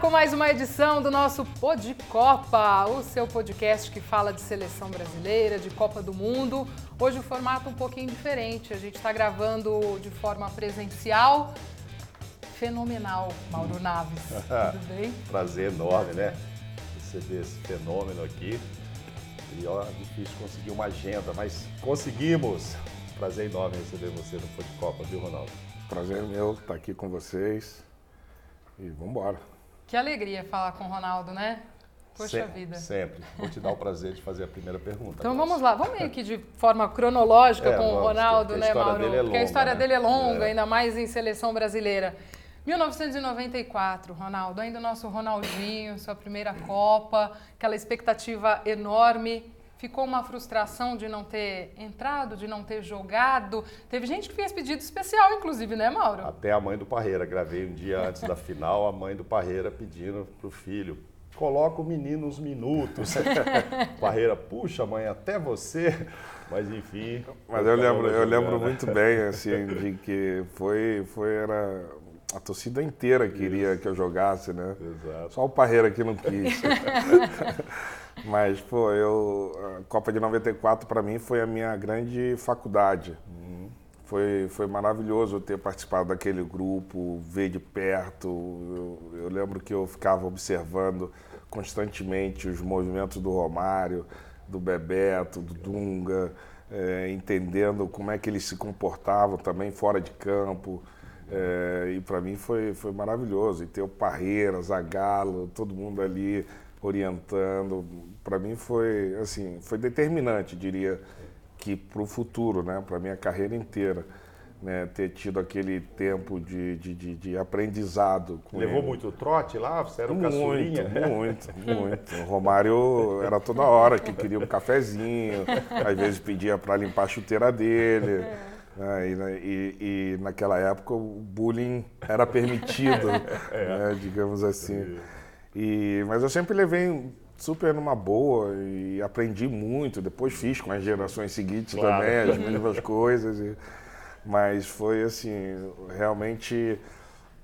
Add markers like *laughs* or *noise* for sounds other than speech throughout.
com mais uma edição do nosso Pod Copa, o seu podcast que fala de seleção brasileira, de Copa do Mundo. Hoje o formato um pouquinho diferente. A gente está gravando de forma presencial. Fenomenal, Mauro Naves. *laughs* Tudo bem? Prazer enorme, né? Receber esse fenômeno aqui. E ó, difícil conseguir uma agenda, mas conseguimos. Prazer enorme receber você no Pod Copa, viu, Ronaldo? Prazer meu estar aqui com vocês. E vamos embora. Que alegria falar com o Ronaldo, né? Poxa Sem- vida. Sempre. Vou te dar o prazer de fazer a primeira pergunta. Então agora. vamos lá, vamos meio que de forma cronológica É, com o vamos, Ronaldo, porque a né, história Mauro? dele é Porque a longa, história né? dele é longa, É. ainda mais em seleção brasileira. 1994, Ronaldo, ainda o nosso Ronaldinho, sua primeira Copa, aquela expectativa enorme. Ficou uma frustração de não ter entrado, de não ter jogado. Teve gente que fez pedido especial, inclusive, né, Mauro? Até a mãe do Parreira. Gravei um dia antes da final, a mãe do Parreira pedindo pro filho. Coloca o menino uns minutos. *laughs* Parreira, puxa, mãe, até você. Mas enfim. Mas eu lembro, eu lembro muito bem, assim, de que foi, foi era a torcida inteira queria que eu jogasse, né? Exato. Só o Parreira que não quis. *laughs* Mas, pô, eu, a Copa de 94 para mim foi a minha grande faculdade. Foi, foi maravilhoso ter participado daquele grupo, ver de perto. Eu, eu lembro que eu ficava observando constantemente os movimentos do Romário, do Bebeto, do Dunga, eh, entendendo como é que eles se comportavam também fora de campo. Eh, e para mim foi, foi maravilhoso. E ter o Parreira, Zagallo, todo mundo ali orientando. Para mim foi assim, foi determinante, diria que para o futuro, né, para minha carreira inteira, né, ter tido aquele tempo de, de, de, de aprendizado. Levou ele. muito trote lá? Você era um Muito, caçulinha? muito, muito. O Romário era toda hora que queria um cafezinho, às vezes pedia para limpar a chuteira dele. né, e, e- e naquela época o bullying era permitido, né, digamos assim. E, mas eu sempre levei super numa boa e aprendi muito. Depois fiz com as gerações seguintes Claro. também as mesmas *laughs* coisas. e- mas foi assim, realmente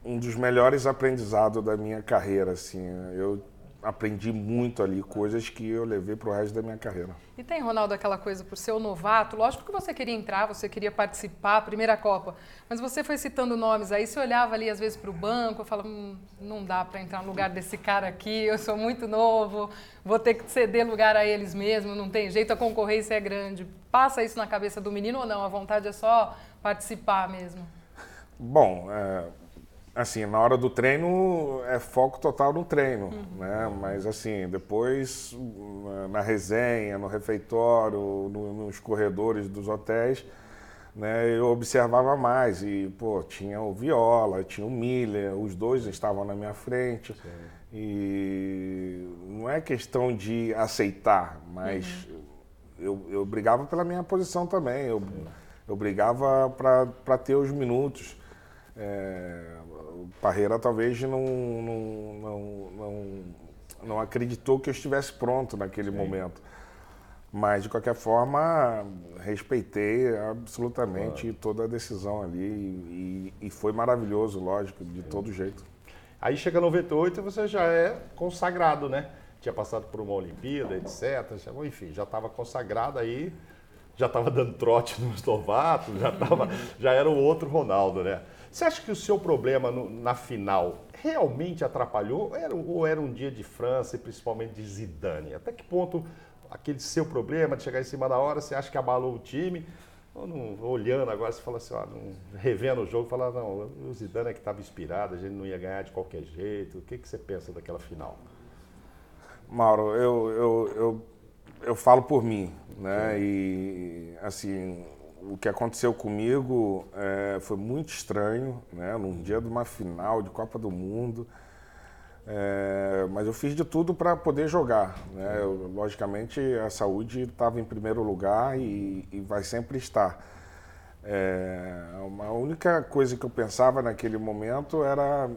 um dos melhores aprendizados da minha carreira. Assim, eu aprendi muito ali, coisas que eu levei para o resto da minha carreira. E tem, Ronaldo, aquela coisa por ser o novato. Lógico que você queria entrar, você queria participar, primeira Copa. Mas você foi citando nomes aí, você olhava ali às vezes para o banco, eu falava, hum, não dá para entrar no lugar desse cara aqui, eu sou muito novo, vou ter que ceder lugar a eles mesmo, não tem jeito, a concorrência é grande. Passa isso na cabeça do menino ou não? A vontade é só participar mesmo. Bom, é, assim, na hora do treino é foco total no treino, né? Mas assim, depois na- resenha, no refeitório, no- nos corredores dos hotéis, né, eu observava mais e, pô, tinha o Viola, tinha o Miller, os dois estavam na minha frente. E não é questão de aceitar, mas eu, eu brigava pela minha posição também. Eu, eu brigava para ter os minutos. É, o Parreira talvez não, não, não, não, não acreditou que eu estivesse pronto naquele momento. Mas, de qualquer forma, respeitei absolutamente toda a decisão ali. E, e foi maravilhoso, lógico, de todo jeito. Aí chega 98 e você já é consagrado, né? Tinha passado por uma Olimpíada, etc. Enfim, já estava consagrado aí, já estava dando trote *laughs* nos novatos, já, tava, já era o outro Ronaldo, né? Você acha que o seu problema no- na final realmente atrapalhou? Ou era, ou era um dia de França e principalmente de Zidane? Até que ponto aquele seu problema de chegar em cima da hora, você acha que abalou o time? Ou não- olhando agora, você fala assim, ó, não- revendo o jogo, fala, não, o Zidane é que estava inspirado, a gente não ia ganhar de qualquer jeito. O que, que você pensa daquela final? Mauro, eu, eu, eu, eu falo por mim, né? E, assim, o que aconteceu comigo é, foi muito estranho, né? Num dia de uma final de Copa do Mundo. É, mas eu fiz de tudo para poder jogar. Né? Eu, logicamente, a saúde estava em primeiro lugar e, e vai sempre estar. É, a única coisa que eu pensava naquele momento era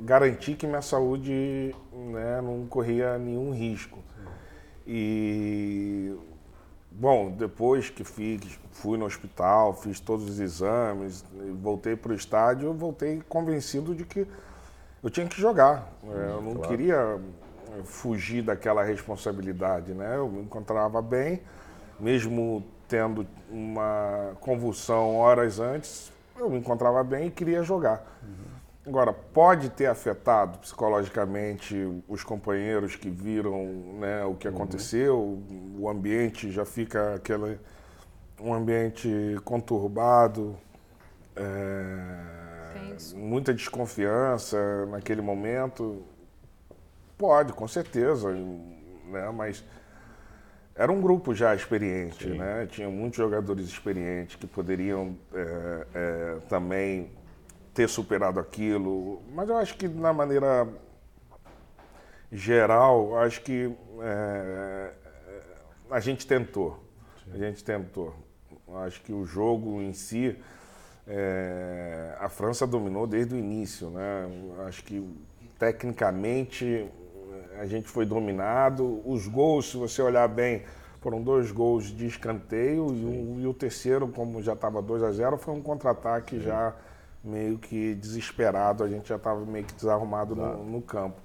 garantir que minha saúde né, não corria nenhum risco. E, bom, depois que fiz, fui no hospital, fiz todos os exames, voltei para o estádio, voltei convencido de que eu tinha que jogar. É, eu não claro. queria fugir daquela responsabilidade, né? Eu me encontrava bem, mesmo tendo uma convulsão horas antes, eu me encontrava bem e queria jogar. Uhum. Agora, pode ter afetado psicologicamente os companheiros que viram né, o que uhum. aconteceu, o ambiente já fica aquele, um ambiente conturbado, é, muita desconfiança naquele momento. Pode, com certeza, né, mas era um grupo já experiente, Sim. né? Tinha muitos jogadores experientes que poderiam é, é, também ter superado aquilo. Mas eu acho que na maneira geral, acho que é, a gente tentou. A gente tentou. Acho que o jogo em si, é, a França dominou desde o início, né? Acho que tecnicamente a gente foi dominado. Os gols, se você olhar bem, foram dois gols de escanteio e, um, e, o terceiro, como já estava 2 a 0 foi um contra-ataque já meio que desesperado, a gente já estava meio que desarrumado no, no, campo.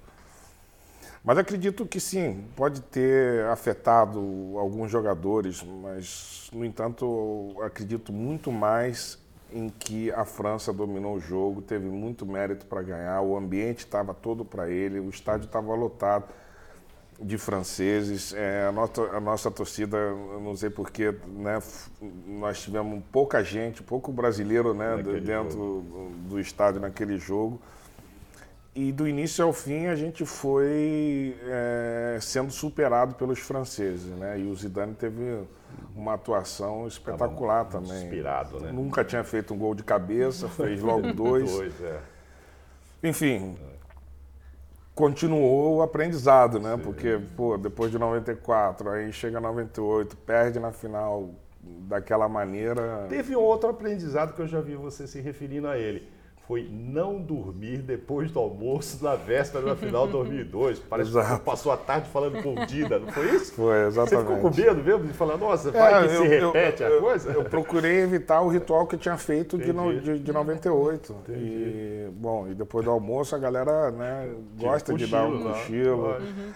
Mas acredito que sim, pode ter afetado alguns jogadores, mas, no entanto, acredito muito mais em que a França dominou o jogo, teve muito mérito para ganhar, o ambiente estava todo para ele, o estádio estava lotado de franceses. É, a, nossa, a nossa torcida, não sei porquê, né, nós tivemos pouca gente, pouco brasileiro né, dentro do, do estádio naquele jogo. E do início ao fim a gente foi é, sendo superado pelos franceses, né? E o Zidane teve uma atuação espetacular Tava também. Inspirado, né? Nunca tinha feito um gol de cabeça, fez logo *laughs* dois. dois é. Enfim, continuou o aprendizado, né? Sim. Porque, pô, depois de 94, aí chega 98, perde na final daquela maneira. Teve um outro aprendizado que eu já vi você se referindo a ele foi não dormir depois do almoço na véspera da final de 2002. Parece Exato. que passou a tarde falando com o Dida, não foi isso? Foi, exatamente. Você ficou com medo mesmo de falar, nossa, vai é, que eu, se repete eu, a coisa? Eu, eu, procurei evitar o ritual que eu tinha feito de, no, de, de 98. Entendi. E, bom, e depois do almoço a galera né, gosta de dar um cochilo. Uhum.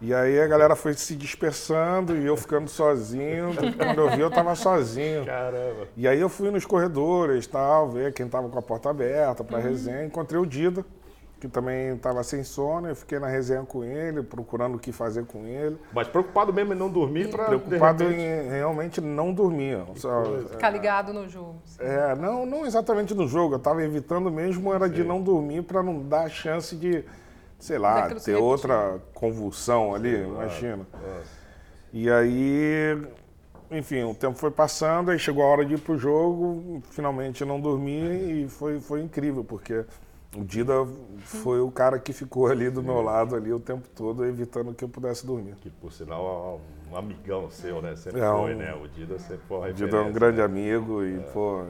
E aí a galera foi se dispersando e eu ficando sozinho. Quando eu vi, eu estava sozinho. Caramba. E aí eu fui nos corredores, tal, ver quem estava com a porta aberta para uhum. resenha. Encontrei o Dida, que também estava sem sono. Eu fiquei na resenha com ele, procurando o que fazer com ele. Mas preocupado mesmo em não dormir para Preocupado repente... em realmente não dormir. Só, Ficar ligado no jogo. É, não, não exatamente no jogo. Eu estava evitando mesmo era Sim. de não dormir para não dar chance de sei lá, ter outra convulsão ali, imagina. É. E aí, enfim, o tempo foi passando, aí chegou a hora de ir pro jogo, finalmente não dormi e foi, foi incrível, porque o Dida foi o cara que ficou ali do meu lado ali o tempo todo, evitando que eu pudesse dormir. Que por sinal um amigão seu, né? Sempre é um, foi, né? O Dida sempre foi O Dida é um grande né? amigo e, é. pô,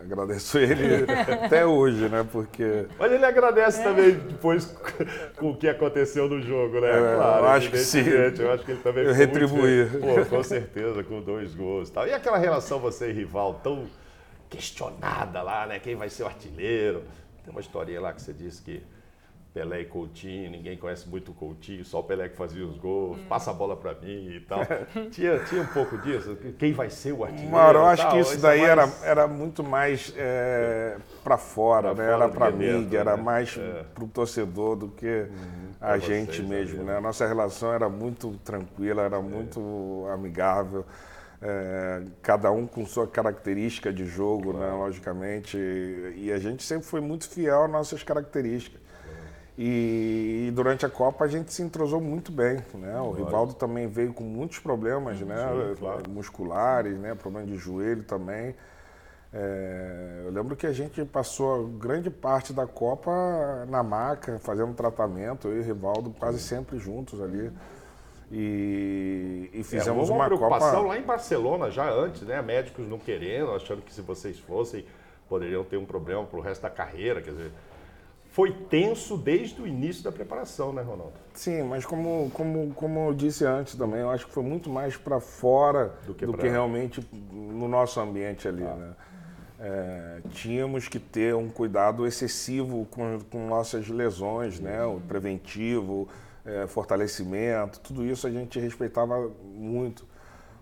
Agradeço ele *laughs* até hoje, né? Porque. Mas ele agradece é. também depois com o que aconteceu no jogo, né? É, claro, eu acho que sim. Eu acho que ele também eu retribuir. Pô, com certeza, com dois gols e tal. E aquela relação você e rival tão questionada lá, né? Quem vai ser o artilheiro? Tem uma historinha lá que você disse que Pelé e Coutinho, ninguém conhece muito o Coutinho, só o Pelé que fazia os gols, hum. passa a bola para mim e tal. *laughs* tinha, tinha um pouco disso, quem vai ser o artilheiro? Mano, eu acho tal, que isso daí é mais... era, era muito mais é, para fora, pra né? Fora era para mídia, né? era mais é. para o torcedor do que uhum, a gente vocês, mesmo, né? A nossa relação era muito tranquila, era é. muito amigável. É, cada um com sua característica de jogo, né, claro. né, logicamente, e a gente sempre foi muito fiel às nossas características. E, durante a Copa a gente se entrosou muito bem, né? O Rivaldo também veio com muitos problemas, né? Sim, claro. Musculares, né? Problema de joelho também. É, eu lembro que a gente passou grande parte da Copa na maca, fazendo tratamento, eu e o Rivaldo quase sempre juntos ali. E, e fizemos é, uma, uma preocupação Copa... lá em Barcelona já antes, né? Médicos não querendo, achando que se vocês fossem poderiam ter um problema para o resto da carreira, quer dizer, foi tenso desde o início da preparação, né, Ronaldo? Sim, mas como, como, como eu disse antes também, eu acho que foi muito mais para fora do que, do que realmente no nosso ambiente ali, ah. né? é, tínhamos que ter um cuidado excessivo com, com nossas lesões, né? O preventivo, é, fortalecimento, tudo isso a gente respeitava muito.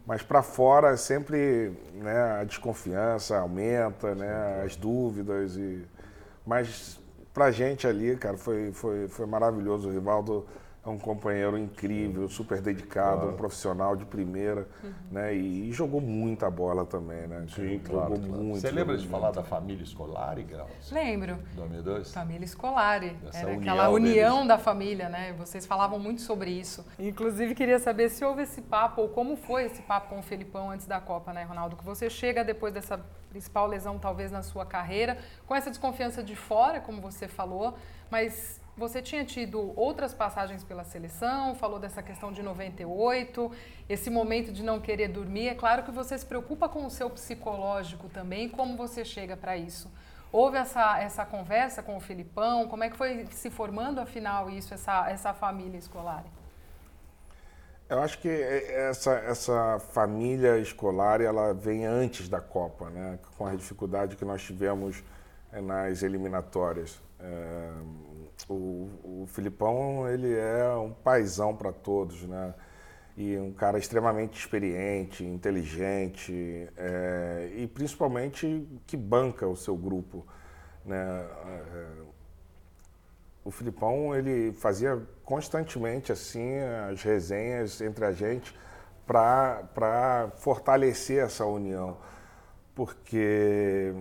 Mas para fora sempre né, a desconfiança aumenta, né, as dúvidas. E... Mas para a gente ali, cara, foi, foi, foi maravilhoso. O Rivaldo é um companheiro incrível, super dedicado, claro. um profissional de primeira, uhum. né? E, e, jogou muita bola também, né? Sim, claro. Jogou claro. muito. Você lembra de falar da família escolar, Graus? Lembro. 2002? Família escolar. Era união aquela união deles. da família, né? Vocês falavam muito sobre isso. Inclusive, queria saber se houve esse papo, ou como foi esse papo com o Felipão antes da Copa, né, Ronaldo? Que você chega depois dessa principal lesão, talvez, na sua carreira, com essa desconfiança de fora, como você falou, mas você tinha tido outras passagens pela seleção, falou dessa questão de 98, esse momento de não querer dormir. É claro que você se preocupa com o seu psicológico também, como você chega para isso. Houve essa, essa conversa com o Filipão? Como é que foi se formando, afinal, isso, essa, essa família escolar? Eu acho que essa, essa família escolar ela vem antes da Copa, né? com a dificuldade que nós tivemos eh, nas eliminatórias. É o, o Filipão, ele é um paizão para todos, né? E um cara extremamente experiente, inteligente é, e principalmente que banca o seu grupo, né? É, o Filipão, ele fazia constantemente assim as resenhas entre a gente para fortalecer essa união, porque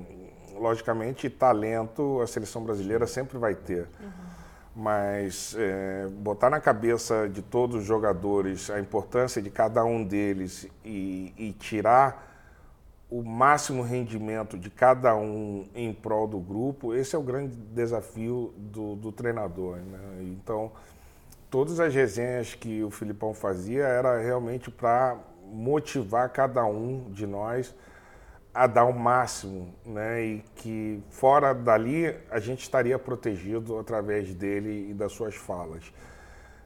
logicamente talento a seleção brasileira sempre vai ter. Uhum mas é, botar na cabeça de todos os jogadores a importância de cada um deles e, e, tirar o máximo rendimento de cada um em prol do grupo, esse é o grande desafio do, do treinador. Né? Então, todas as resenhas que o Filipão fazia era realmente para motivar cada um de nós a dar o máximo, né? E que fora dali a gente estaria protegido através dele e das suas falas.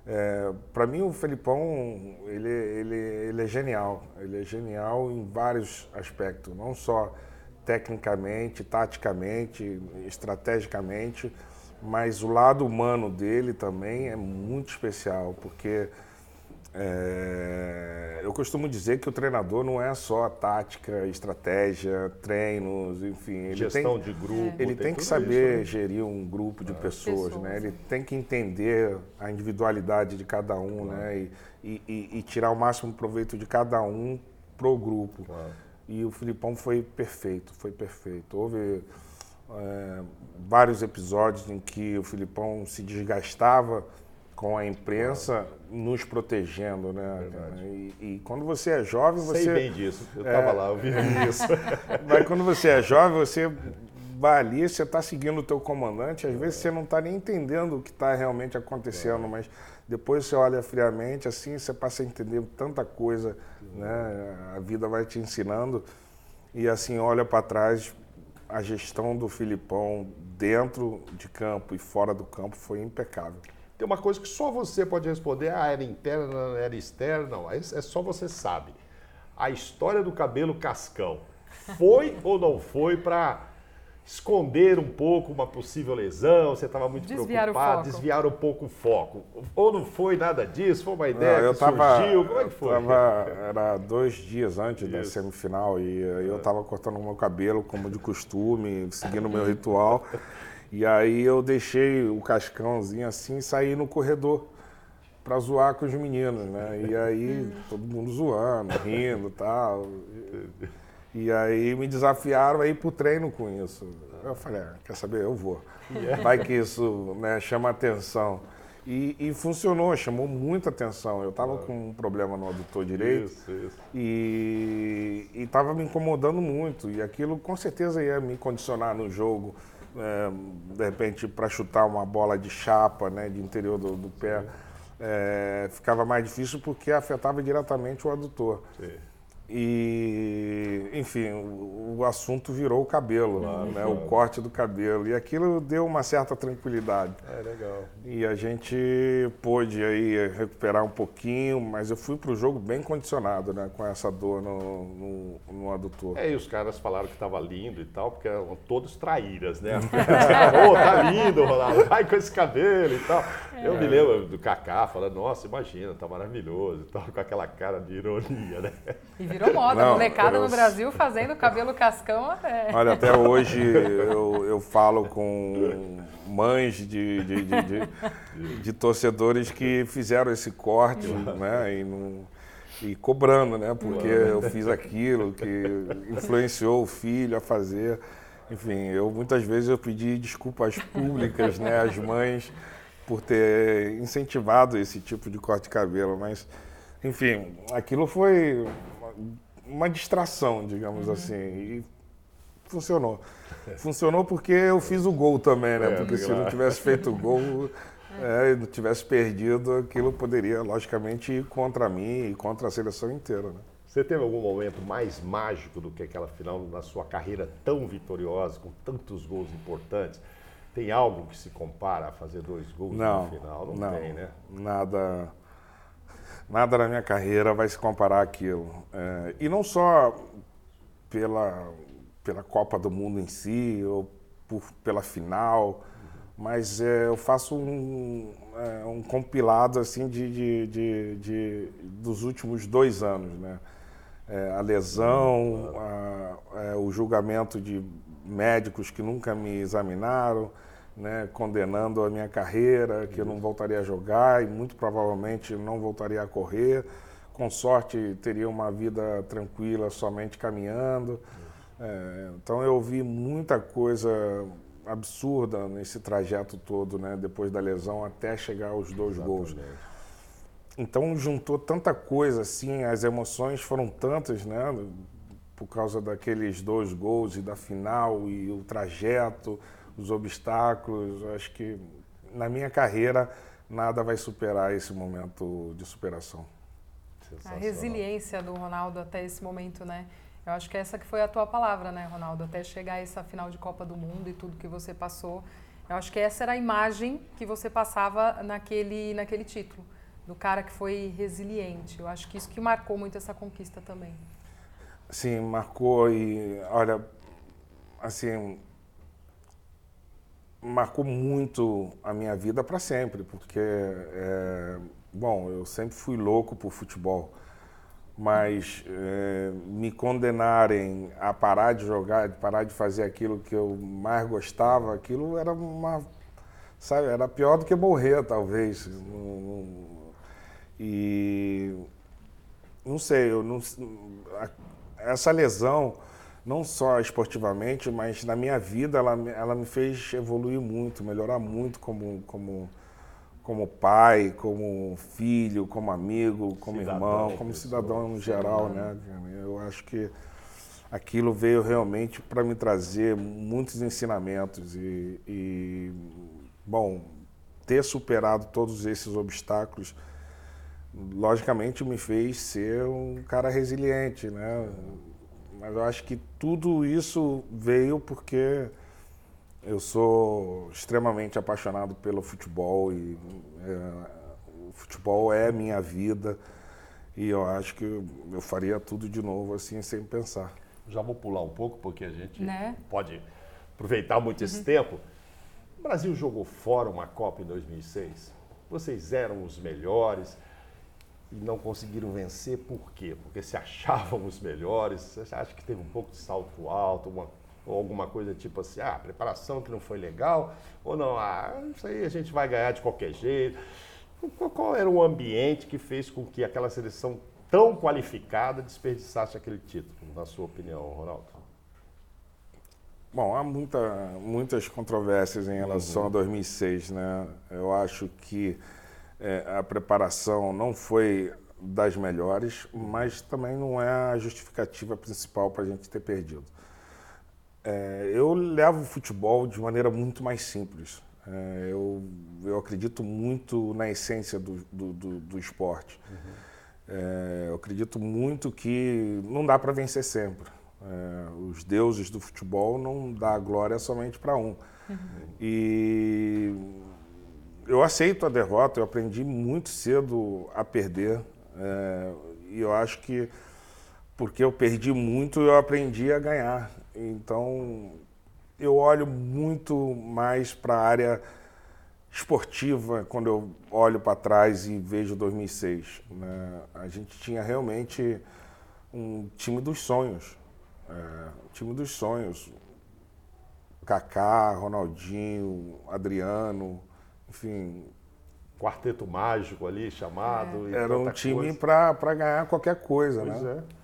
É, Para mim o Felipão ele, ele, ele é genial, ele é genial em vários aspectos, não só tecnicamente, taticamente, estrategicamente, mas o lado humano dele também é muito especial, porque é, eu costumo dizer que o treinador não é só tática, estratégia, treinos, enfim. Ele Gestão tem, de grupo. Ele tem, que saber isso, né? gerir um grupo de é. pessoas, pessoas, né? Ele tem que entender a individualidade de cada um, claro. né? E, e, e, tirar o máximo proveito de cada um pro grupo. Claro. E o Filipão foi perfeito, foi perfeito. Houve é, vários episódios em que o Filipão se desgastava com a imprensa nos protegendo, né? E, e, quando você é jovem, você. Sei bem disso, eu estava é, lá, eu vi *laughs* isso. Mas quando você é jovem, você vai ali, você está seguindo o teu comandante, às vezes você não está nem entendendo o que está realmente acontecendo, mas depois você olha friamente, assim, você passa a entender tanta coisa, né? A vida vai te ensinando e assim olha para trás, a gestão do Filipão dentro de campo e fora do campo foi impecável. Tem uma coisa que só você pode responder, ah, era interna, era externa, não, é só você sabe. A história do cabelo cascão, foi *laughs* ou não foi para esconder um pouco uma possível lesão, você estava muito desviar preocupado, desviar um pouco o foco. Ou não foi nada disso, foi uma ideia não, eu que tava, surgiu, como é que foi? Tava, era dois dias antes Isso. da semifinal e eu estava cortando o meu cabelo como de costume, seguindo o meu *laughs* ritual. E aí eu deixei o cascãozinho assim e saí no corredor para zoar com os meninos, né? E aí todo mundo zoando, rindo e tal. E aí me desafiaram a ir pro treino com isso. Eu falei, ah, quer saber, eu vou. Vai que isso né, chama atenção. E, e, funcionou, chamou muita atenção. Eu estava com um problema no adutor direito isso, isso. e estava me incomodando muito. E aquilo com certeza ia me condicionar no jogo é, de repente para chutar uma bola de chapa, né, de interior do, do pé, é, ficava mais difícil porque afetava diretamente o adutor. Sim. E, enfim, o, o assunto virou o cabelo, né? o corte do cabelo. E aquilo deu uma certa tranquilidade. É legal. E a gente pôde aí recuperar um pouquinho, mas eu fui para o jogo bem condicionado, né? Com essa dor no, no, no adutor. É, e os caras falaram que estava lindo e tal, porque eram todos traíras, né? *laughs* *laughs* Ô, oh, tá lindo, Ronaldo, vai com esse cabelo e tal. É. Eu me lembro do Kaká falando, nossa, imagina, tá maravilhoso e tal, com aquela cara de ironia, né? E virou moda, Não, molecada eu... no Brasil fazendo cabelo cascão até. Olha, até *laughs* hoje eu, eu falo com mães de, de, de, de, de torcedores que fizeram esse corte, né? E, não, e cobrando, né? Porque eu fiz aquilo, que influenciou o filho a fazer. Enfim, eu muitas vezes eu pedi desculpas públicas, né, às mães por ter incentivado esse tipo de corte de cabelo, mas enfim, aquilo foi uma distração, digamos uhum. assim, e funcionou. Funcionou porque eu fiz o gol também, né? É, porque se eu não tivesse feito o gol, *laughs* é, não tivesse perdido, aquilo poderia, logicamente, ir contra mim e contra a seleção inteira. Né? Você teve algum momento mais mágico do que aquela final na sua carreira tão vitoriosa, com tantos gols importantes? Tem algo que se compara a fazer dois gols não, no final? Não, não tem, né? Nada nada na minha carreira vai se comparar àquilo. É, e não só pela, pela Copa do Mundo em si, ou por, pela final, mas é, eu faço um, é, um compilado assim de, de, de, de, dos últimos dois anos. Né? É, a lesão, a, é, o julgamento de médicos que nunca me examinaram, né, condenando a minha carreira, que eu não voltaria a jogar e muito provavelmente não voltaria a correr. Com sorte, teria uma vida tranquila somente caminhando. É, então, eu vi muita coisa absurda nesse trajeto todo, né, depois da lesão até chegar aos dois Exatamente. gols. Então, juntou tanta coisa assim, as emoções foram tantas, né, por causa daqueles dois gols e da final e o trajeto os obstáculos. Acho que na minha carreira nada vai superar esse momento de superação. A resiliência do Ronaldo até esse momento, né? Eu acho que essa que foi a tua palavra, né, Ronaldo? Até chegar a essa final de Copa do Mundo e tudo que você passou. Eu acho que essa era a imagem que você passava naquele, naquele título, do cara que foi resiliente. Eu acho que isso que marcou muito essa conquista também. Sim, marcou e, olha, assim, marcou muito a minha vida para sempre, porque, é, bom, eu sempre fui louco por futebol, mas é, me condenarem a parar de jogar, parar de fazer aquilo que eu mais gostava, aquilo era uma, sabe, era pior do que morrer, talvez. E não sei, eu não, essa lesão não só esportivamente, mas na minha vida ela, ela me fez evoluir muito, melhorar muito como, como, como pai, como filho, como amigo, como cidadão, irmão, como cidadão em geral, né? Eu acho que aquilo veio realmente para me trazer muitos ensinamentos e, e, bom, ter superado todos esses obstáculos, logicamente me fez ser um cara resiliente, né? Mas eu acho que tudo isso veio porque eu sou extremamente apaixonado pelo futebol e é, o futebol é minha vida e eu acho que eu faria tudo de novo assim sem pensar. Já vou pular um pouco porque a gente né? pode aproveitar muito esse uhum. tempo. O Brasil jogou fora uma Copa em 2006. Vocês eram os melhores e não conseguiram vencer, por quê? Porque se achavam os melhores, você acha que teve um pouco de salto alto, uma, ou alguma coisa tipo assim, ah, preparação que não foi legal, ou não, ah, isso aí a gente vai ganhar de qualquer jeito. Qual, era o ambiente que fez com que aquela seleção tão qualificada desperdiçasse aquele título, na sua opinião, Ronaldo? Bom, há muita, muitas controvérsias em relação uhum. a 2006, né? Eu acho que é, a preparação não foi das melhores, mas também não é a justificativa principal para a gente ter perdido. É, eu levo o futebol de maneira muito mais simples. É, eu, eu acredito muito na essência do, do, do, do esporte. Uhum. É, eu acredito muito que não dá para vencer sempre. É, os deuses do futebol não dá glória somente para um. Uhum. E eu aceito a derrota, eu aprendi muito cedo a perder. É, e eu acho que porque eu perdi muito, eu aprendi a ganhar. Então, eu olho muito mais para a área esportiva quando eu olho para trás e vejo 2006. Né? A gente tinha realmente um time dos sonhos. É, um time dos sonhos. Kaká, Ronaldinho, Adriano, enfim. Quarteto mágico ali chamado. É. Era um time para ganhar qualquer coisa, pois né? É.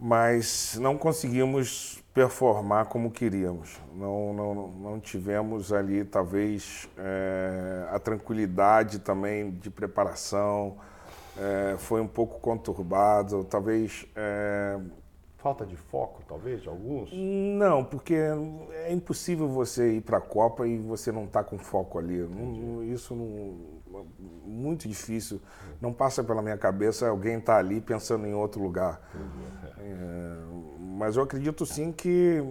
Mas não conseguimos performar como queríamos. Não, não, não tivemos ali, talvez, é, a tranquilidade também de preparação. É, foi um pouco conturbado, talvez. É... Falta de foco, talvez, de alguns? Não, porque é impossível você ir para a Copa e você não estar tá com foco ali. Não, isso não, muito difícil. Não passa pela minha cabeça alguém estar tá ali pensando em outro lugar. É, mas eu acredito sim que,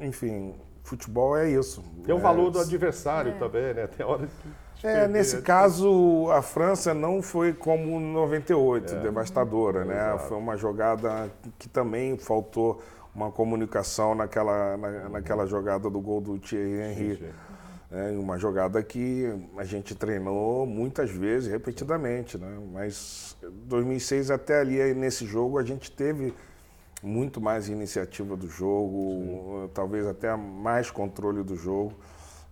enfim, futebol é isso. Tem o valor do adversário é. também, né? Tem hora que. É, nesse né? caso, a França não foi como 98, é. devastadora, né? Exato. Foi uma jogada que também faltou uma comunicação naquela, na, naquela jogada do gol do Thierry Henry. É uma jogada que a gente treinou muitas vezes, repetidamente, né? Mas 2006 até ali, nesse jogo, a gente teve muito mais iniciativa do jogo, Sim. talvez até mais controle do jogo,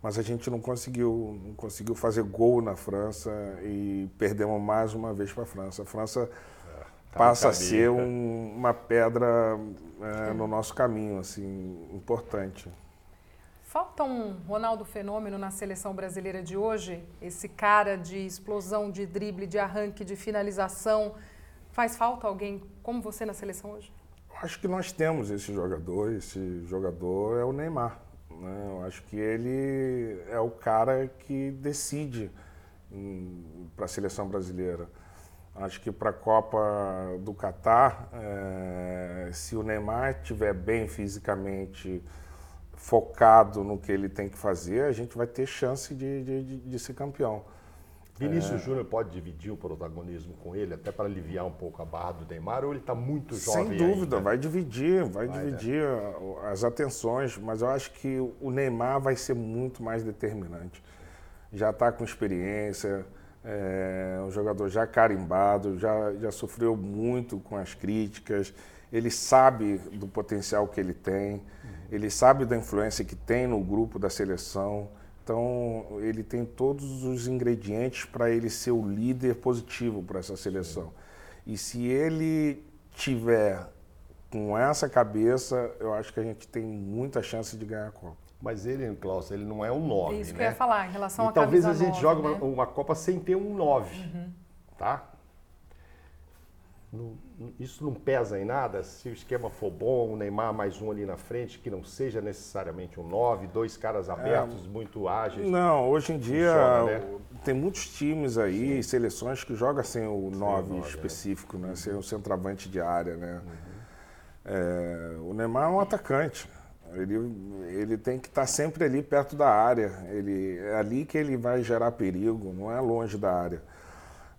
mas a gente não conseguiu, não conseguiu fazer gol na França e perdemos mais uma vez para a França. A França é, tá passa a ser um, uma pedra é, no nosso caminho, assim, importante. Falta um Ronaldo Fenômeno na seleção brasileira de hoje? Esse cara de explosão, de drible, de arranque, de finalização. Faz falta alguém como você na seleção hoje? Acho que nós temos esse jogador, esse jogador é o Neymar. Né? Eu acho que ele é o cara que decide para a seleção brasileira. Acho que para a Copa do Catar, é, se o Neymar estiver bem fisicamente, focado no que ele tem que fazer, a gente vai ter chance de, de, de ser campeão. Vinícius é... Júnior pode dividir o protagonismo com ele, até para aliviar um pouco a barra do Neymar, ou ele está muito jovem Sem dúvida, ainda? vai dividir, vai, vai dividir né? as atenções, mas eu acho que o Neymar vai ser muito mais determinante. Já está com experiência, é um jogador já carimbado, já, já sofreu muito com as críticas, ele sabe do potencial que ele tem, uhum. ele sabe da influência que tem no grupo da seleção. Então, ele tem todos os ingredientes para ele ser o líder positivo para essa seleção. E se ele tiver com essa cabeça, eu acho que a gente tem muita chance de ganhar a Copa. Mas ele, Klaus, ele não é um 9, Isso né? que eu ia falar, em relação e a talvez a gente 9, jogue né? uma, uma, Copa sem ter um 9, uhum. tá? Isso não pesa em nada? Se o esquema for bom, o Neymar mais um ali na frente, que não seja necessariamente um 9, dois caras é. abertos, é, muito ágeis. Não, hoje em dia funciona, né? tem muitos times aí, Sim. seleções que jogam sem o 9 é. específico, né? sem o centroavante de área. Né? Uhum. É, o Neymar é um atacante. Ele, ele tem que estar sempre ali perto da área. Ele, é ali que ele vai gerar perigo, não é longe da área.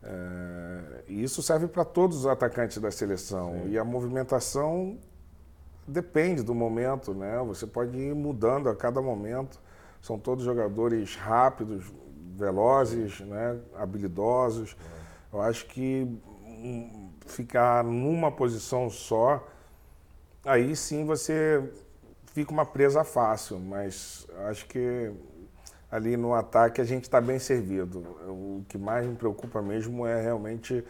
É, e isso serve para todos os atacantes da seleção. Sim. E a movimentação depende do momento, né? Você pode ir mudando a cada momento. São todos jogadores rápidos, velozes, né? habilidosos. É. Eu acho que hum, ficar numa posição só, aí sim você fica uma presa fácil, mas acho que ali no ataque a gente está bem servido. O que mais me preocupa mesmo é realmente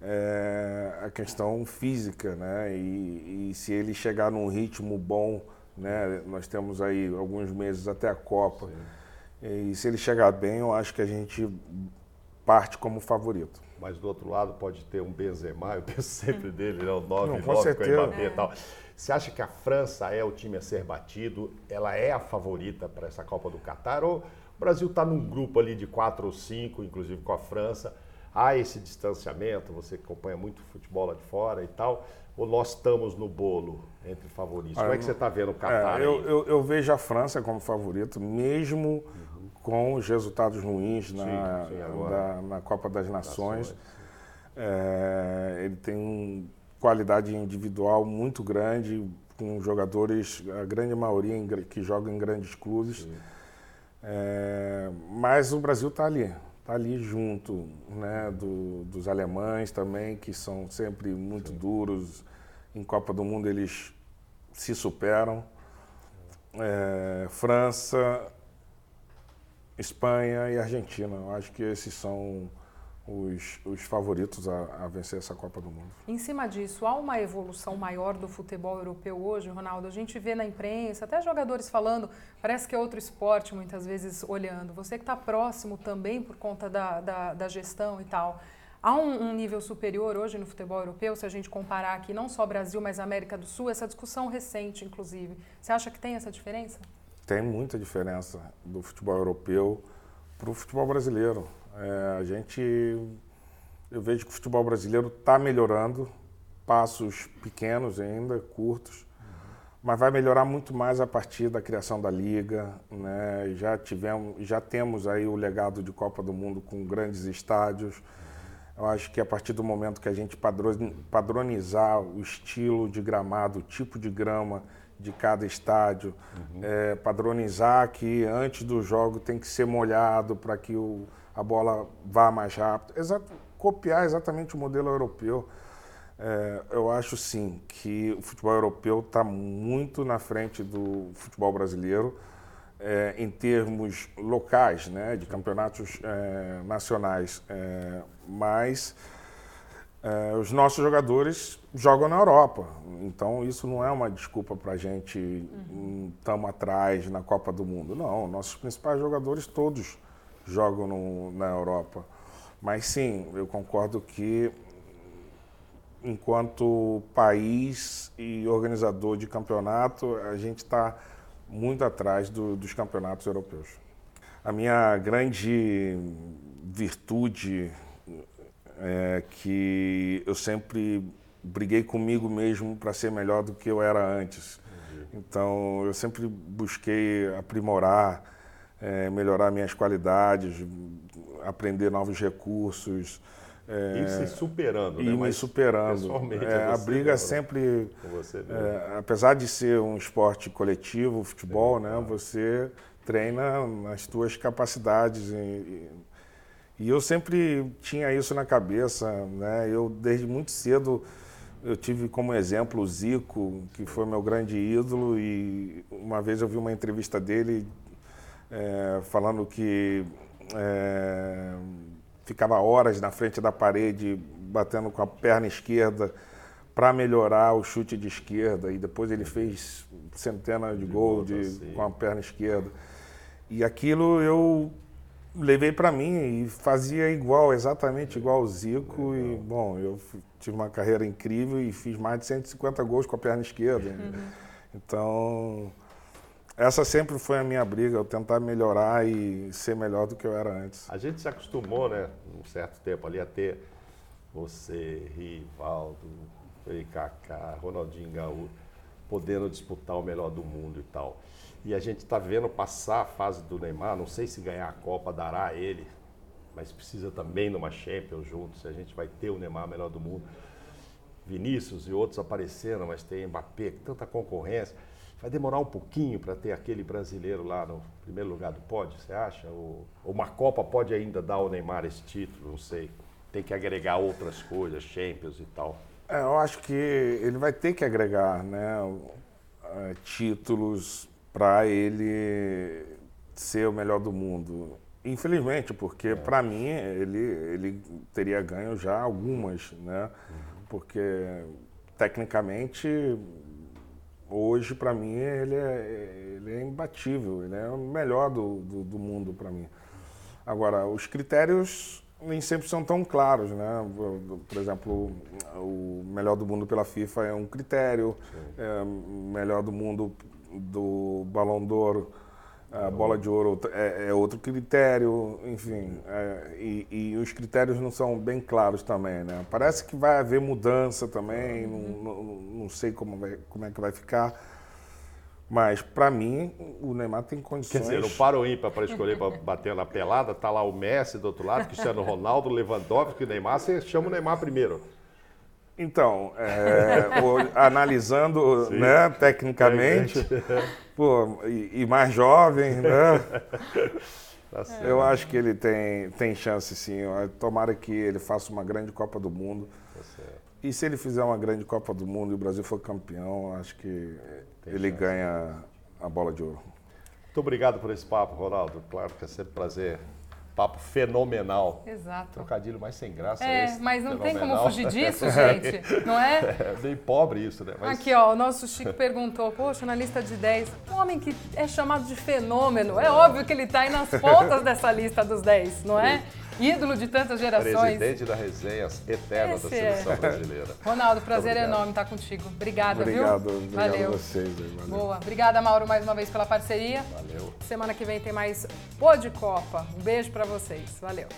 é, a questão física, né? E, e, se ele chegar num ritmo bom, né? Nós temos aí alguns meses até a Copa. Sim. E se ele chegar bem, eu acho que a gente parte como favorito. Mas do outro lado pode ter um Benzema, eu penso sempre dele, né? o 9 Não, com, 9 com o Mbappé e tal. Você acha que a França é o time a ser batido? Ela é a favorita para essa Copa do Catar? Ou o Brasil está num grupo ali de quatro ou cinco, inclusive com a França? há esse distanciamento, você acompanha muito futebol lá de fora e tal, ou nós estamos no bolo entre favoritos? Como é que você está vendo o Qatar? É, eu, eu, eu, vejo a França como favorito, mesmo uhum. com os resultados ruins na, sim, sim, na Copa das Nações. Nações. É, ele tem qualidade individual muito grande, com jogadores, a grande maioria em, que jogam em grandes clubes. É, mas o Brasil está ali, está ali junto né, do, dos alemães também, que são sempre muito Sim. duros. Em Copa do Mundo eles se superam. É, França, Espanha e Argentina. Eu acho que esses são os, os favoritos a, a, vencer essa Copa do Mundo. Em cima disso, há uma evolução maior do futebol europeu hoje, Ronaldo? A gente vê na imprensa, até jogadores falando, parece que é outro esporte muitas vezes olhando. Você que está próximo também por conta da, da, da gestão e tal. Há um, um, nível superior hoje no futebol europeu, se a gente comparar aqui não só Brasil, mas América do Sul, essa discussão recente, inclusive. Você acha que tem essa diferença? Tem muita diferença do futebol europeu para o futebol brasileiro. É, a gente, eu vejo que o futebol brasileiro está melhorando, passos pequenos ainda, curtos, mas vai melhorar muito mais a partir da criação da liga, né? Já tivemos, já temos aí o legado de Copa do Mundo com grandes estádios. Eu acho que a partir do momento que a gente padronizar o estilo de gramado, o tipo de grama de cada estádio, uhum. é, padronizar que antes do jogo tem que ser molhado para que o, a bola vá mais rápido. Exato, copiar exatamente o modelo europeu. É, eu acho sim que o futebol europeu está muito na frente do futebol brasileiro é, em termos locais, né, de campeonatos é, nacionais. É, mas é, os nossos jogadores jogam na Europa, então isso não é uma desculpa para a gente estamos uhum. atrás na Copa do Mundo. Não, nossos principais jogadores todos jogam no, na Europa. Mas sim, eu concordo que enquanto país e organizador de campeonato, a gente está muito atrás do, dos campeonatos europeus. A minha grande virtude é que eu sempre briguei comigo mesmo para ser melhor do que eu era antes. Então, eu sempre busquei aprimorar é, melhorar minhas qualidades, aprender novos recursos. É, e se superando, e né? me Mas superando. É, a briga mesmo, sempre, é, apesar de ser um esporte coletivo, o futebol, né? Você treina nas suas capacidades. E, e eu sempre tinha isso na cabeça, né? Eu desde muito cedo eu tive como exemplo o Zico, que foi meu grande ídolo, e uma vez eu vi uma entrevista dele é, falando que é, ficava horas na frente da parede batendo com a perna esquerda para melhorar o chute de esquerda e depois ele fez centenas de, de gols de, assim. com a perna esquerda. E aquilo eu levei para mim e fazia igual, exatamente igual o Zico. Legal. E, bom, eu tive uma carreira incrível e fiz mais de 150 gols com a perna esquerda. Uhum. Então, essa sempre foi a minha briga, eu tentar melhorar e ser melhor do que eu era antes. A gente se acostumou, né, um certo tempo ali a ter você, Rivaldo, Kaká, Ronaldinho Gaúcho, podendo disputar o melhor do mundo e tal. E a gente está vendo passar a fase do Neymar, não sei se ganhar a Copa dará a ele, mas precisa também numa Champions juntos, a gente vai ter o Neymar melhor do mundo. Vinícius e outros aparecendo, mas tem Mbappé, tanta concorrência. Vai demorar um pouquinho para ter aquele brasileiro lá no primeiro lugar do pódio, você acha? Ou, ou uma Copa pode ainda dar ao Neymar esse título, não sei. Tem que agregar outras coisas, Champions e tal. É, eu acho que ele vai ter que agregar né, é, títulos para ele ser o melhor do mundo. Infelizmente, porque é. para mim ele, ele teria ganho já algumas, né? Uhum. Porque tecnicamente hoje, para mim, ele é, ele é imbatível, ele é o melhor do, do, do mundo para mim. Agora, os critérios nem sempre são tão claros, né? Por exemplo, o melhor do mundo pela FIFA é um critério, é, melhor do mundo do Balão d'Oro A bola de ouro é, é outro critério, enfim, é, e, e, os critérios não são bem claros também, né? Parece que vai haver mudança também, não, não, não sei como, vai, como é que vai ficar. Mas, para mim, o Neymar tem condições. Quer dizer, no paro ímpar para escolher para bater na pelada, tá lá o Messi do outro lado, Cristiano Ronaldo, Lewandowski, Neymar, você chama o Neymar primeiro. Então, é, *laughs* o, analisando né, tecnicamente, pô, e, e, mais jovem, né? *laughs* Tá eu acho que ele tem, tem chance sim. Tomara que ele faça uma grande Copa do Mundo. Tá e se ele fizer uma grande Copa do Mundo e o Brasil for campeão, acho que tem ele chance. ganha a bola de ouro. Muito obrigado por esse papo, Ronaldo. Claro que é sempre um prazer papo fenomenal. Exato. Trocadilho mais sem graça é, esse. Mas não fenomenal. tem como fugir disso, *laughs* gente, não é? É bem pobre isso, né? Mas... Aqui, ó, o nosso Chico perguntou, poxa, na lista de 10, um homem que é chamado de fenômeno, é óbvio que ele está aí nas pontas *laughs* dessa lista dos 10, não é? Ídolo de tantas gerações. Presidente da resenha eterna Esse da seleção é. brasileira. Ronaldo, prazer é enorme estar contigo. Obrigada, obrigado, viu? Obrigado valeu. a vocês. Valeu. Boa. Obrigada, Mauro, mais uma vez pela parceria. Valeu. Semana que vem tem mais Pô de Copa. Um beijo para vocês. Valeu.